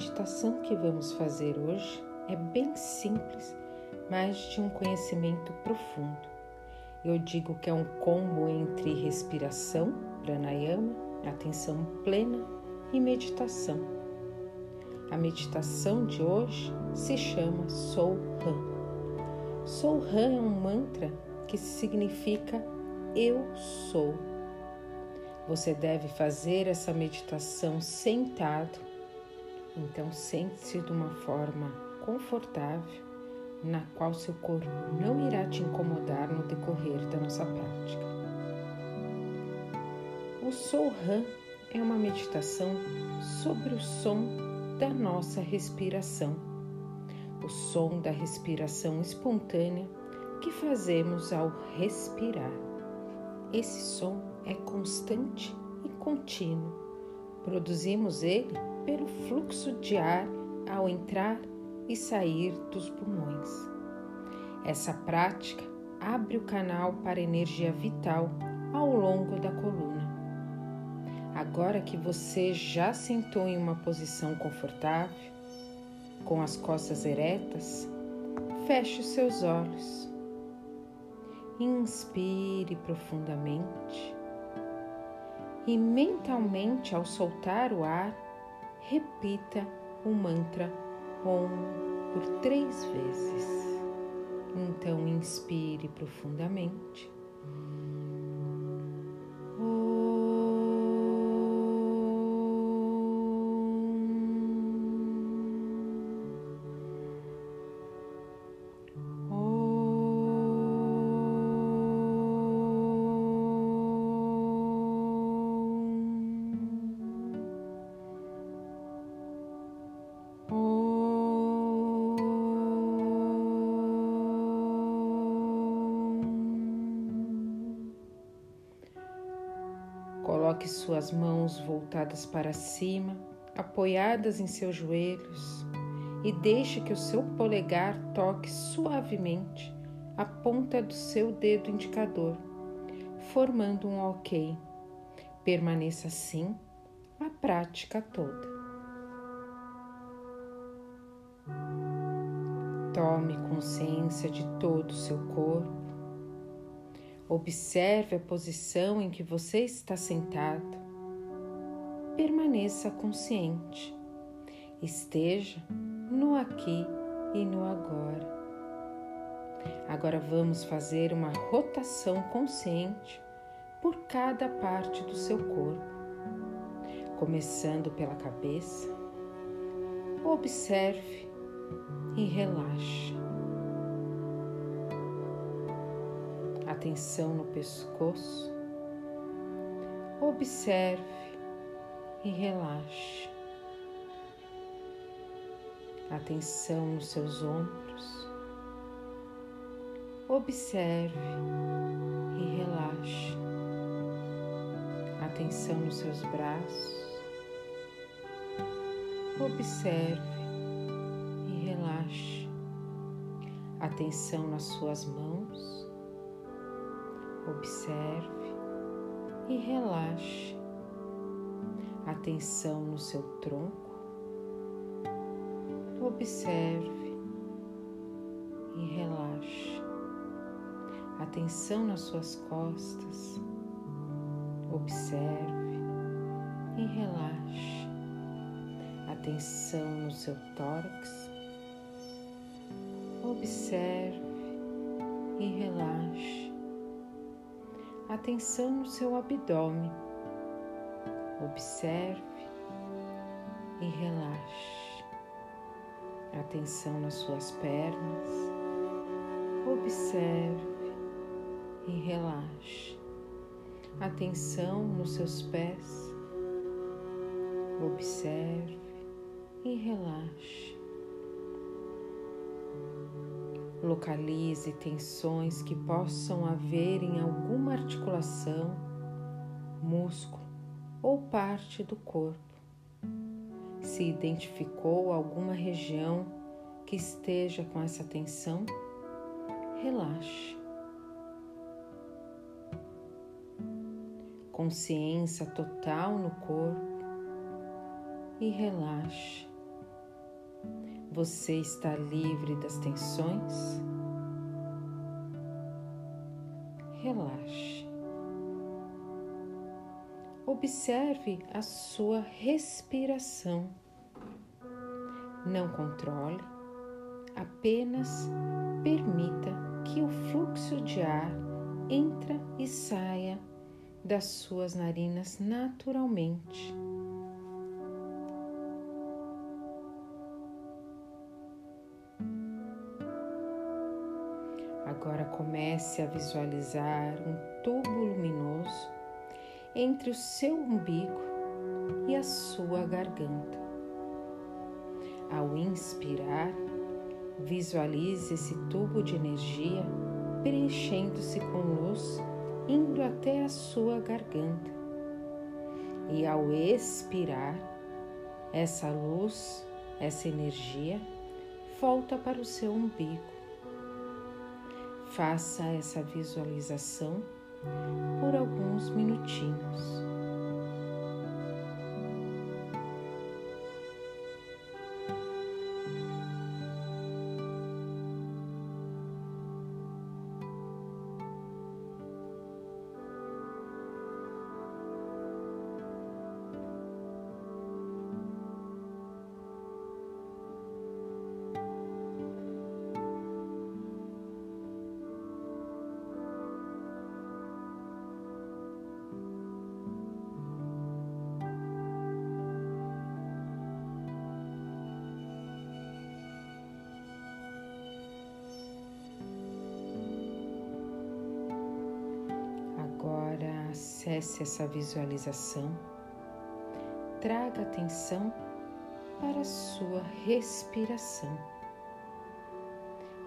meditação que vamos fazer hoje é bem simples, mas de um conhecimento profundo. Eu digo que é um combo entre respiração, pranayama, atenção plena e meditação. A meditação de hoje se chama Soul Han. Soul Han é um mantra que significa eu sou. Você deve fazer essa meditação sentado. Então sente-se de uma forma confortável, na qual seu corpo não irá te incomodar no decorrer da nossa prática. O Soul Han é uma meditação sobre o som da nossa respiração, o som da respiração espontânea que fazemos ao respirar. Esse som é constante e contínuo. Produzimos ele pelo fluxo de ar ao entrar e sair dos pulmões. Essa prática abre o canal para energia vital ao longo da coluna. Agora que você já sentou em uma posição confortável, com as costas eretas, feche os seus olhos. Inspire profundamente e mentalmente, ao soltar o ar, repita o mantra OM por três vezes. Então, inspire profundamente. Suas mãos voltadas para cima, apoiadas em seus joelhos, e deixe que o seu polegar toque suavemente a ponta do seu dedo indicador, formando um OK. Permaneça assim a prática toda. Tome consciência de todo o seu corpo Observe a posição em que você está sentado. Permaneça consciente. Esteja no aqui e no agora. Agora vamos fazer uma rotação consciente por cada parte do seu corpo, começando pela cabeça. Observe e relaxe. Atenção no pescoço, observe e relaxe. Atenção nos seus ombros, observe e relaxe. Atenção nos seus braços, observe e relaxe. Atenção nas suas mãos Observe e relaxe. Atenção no seu tronco. Observe e relaxe. Atenção nas suas costas. Observe e relaxe. Atenção no seu tórax. Observe e relaxe atenção no seu abdômen. Observe e relaxe. Atenção nas suas pernas. Observe e relaxe. Atenção nos seus pés. Observe e relaxe. Localize tensões que possam haver em alguma articulação, músculo ou parte do corpo. Se identificou alguma região que esteja com essa tensão, relaxe. Consciência total no corpo e relaxe Você está livre das tensões? Relaxe. Observe a sua respiração. Não controle, apenas permita que o fluxo de ar entra e saia das suas narinas naturalmente. Comece a visualizar um tubo luminoso entre o seu umbigo e a sua garganta. Ao inspirar, visualize esse tubo de energia preenchendo-se com luz, indo até a sua garganta. E ao expirar, essa luz, essa energia, volta para o seu umbigo. Faça essa visualização por alguns minutinhos. Acesse essa visualização, traga atenção para a sua respiração.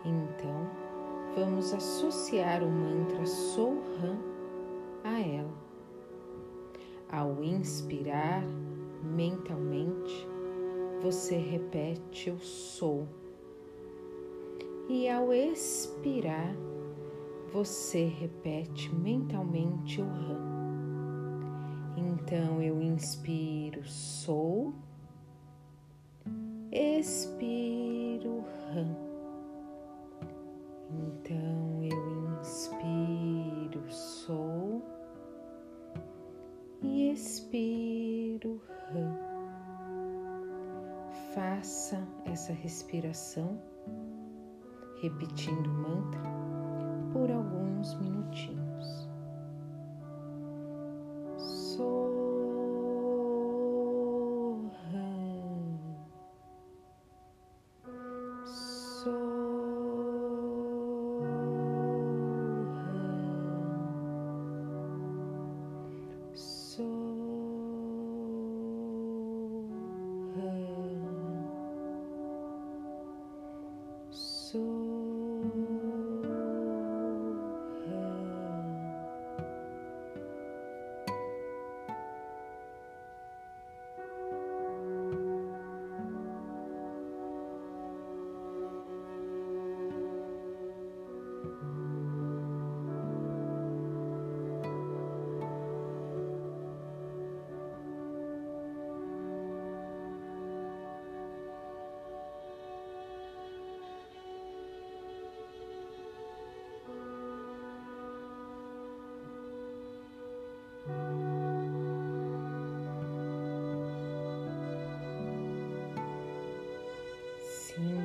Então, vamos associar o mantra Soham a ela. Ao inspirar mentalmente, você repete o sou. E ao expirar, você repete mentalmente o RAM. Então eu inspiro, sou, expiro, ram. Então eu inspiro, sou e expiro, ram. Faça essa respiração repetindo o mantra por alguns minutinhos.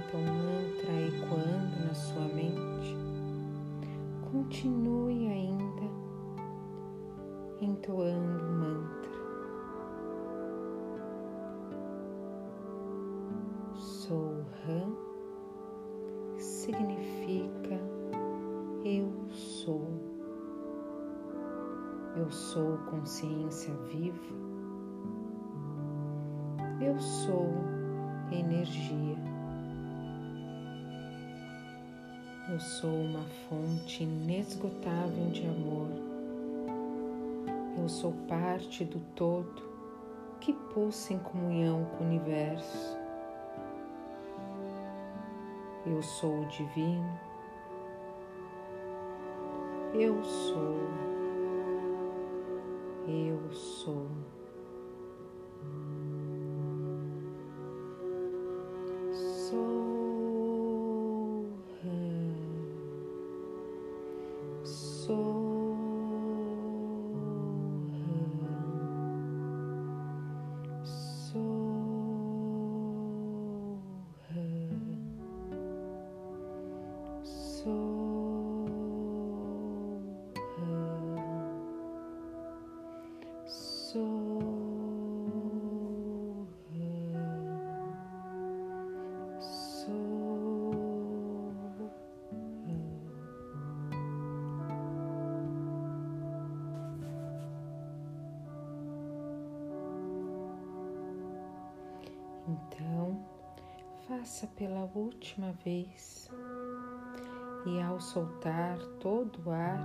Sinta mantra ecoando na sua mente. Continue ainda entoando o mantra. Sou Ram significa eu sou. Eu sou consciência viva. Eu sou energia. Eu sou uma fonte inesgotável de amor. Eu sou parte do todo que pulsa em comunhão com o universo. Eu sou o divino. Eu sou. Eu sou. Faça pela última vez. E ao soltar todo o ar,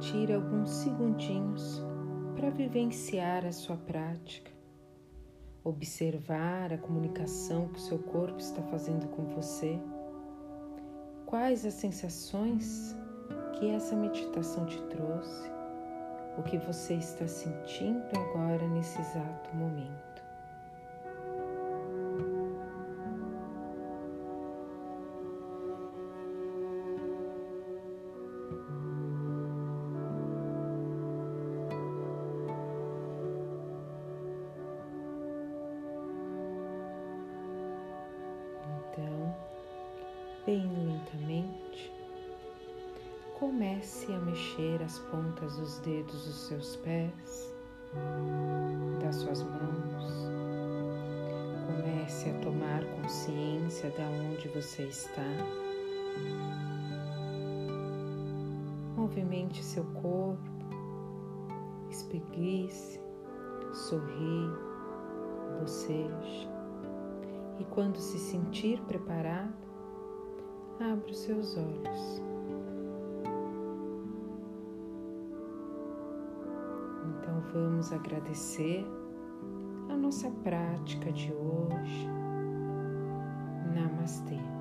tire alguns segundinhos para vivenciar a sua prática, observar a comunicação que o seu corpo está fazendo com você, quais as sensações que essa meditação te trouxe, o que você está sentindo agora nesse exato momento. Bem lentamente, comece a mexer as pontas dos dedos dos seus pés, das suas mãos. Comece a tomar consciência de onde você está. Movimente seu corpo, espreguice, sorri, boceje e quando se sentir preparado, abra os seus olhos. Então vamos agradecer a nossa prática de hoje. Namastê.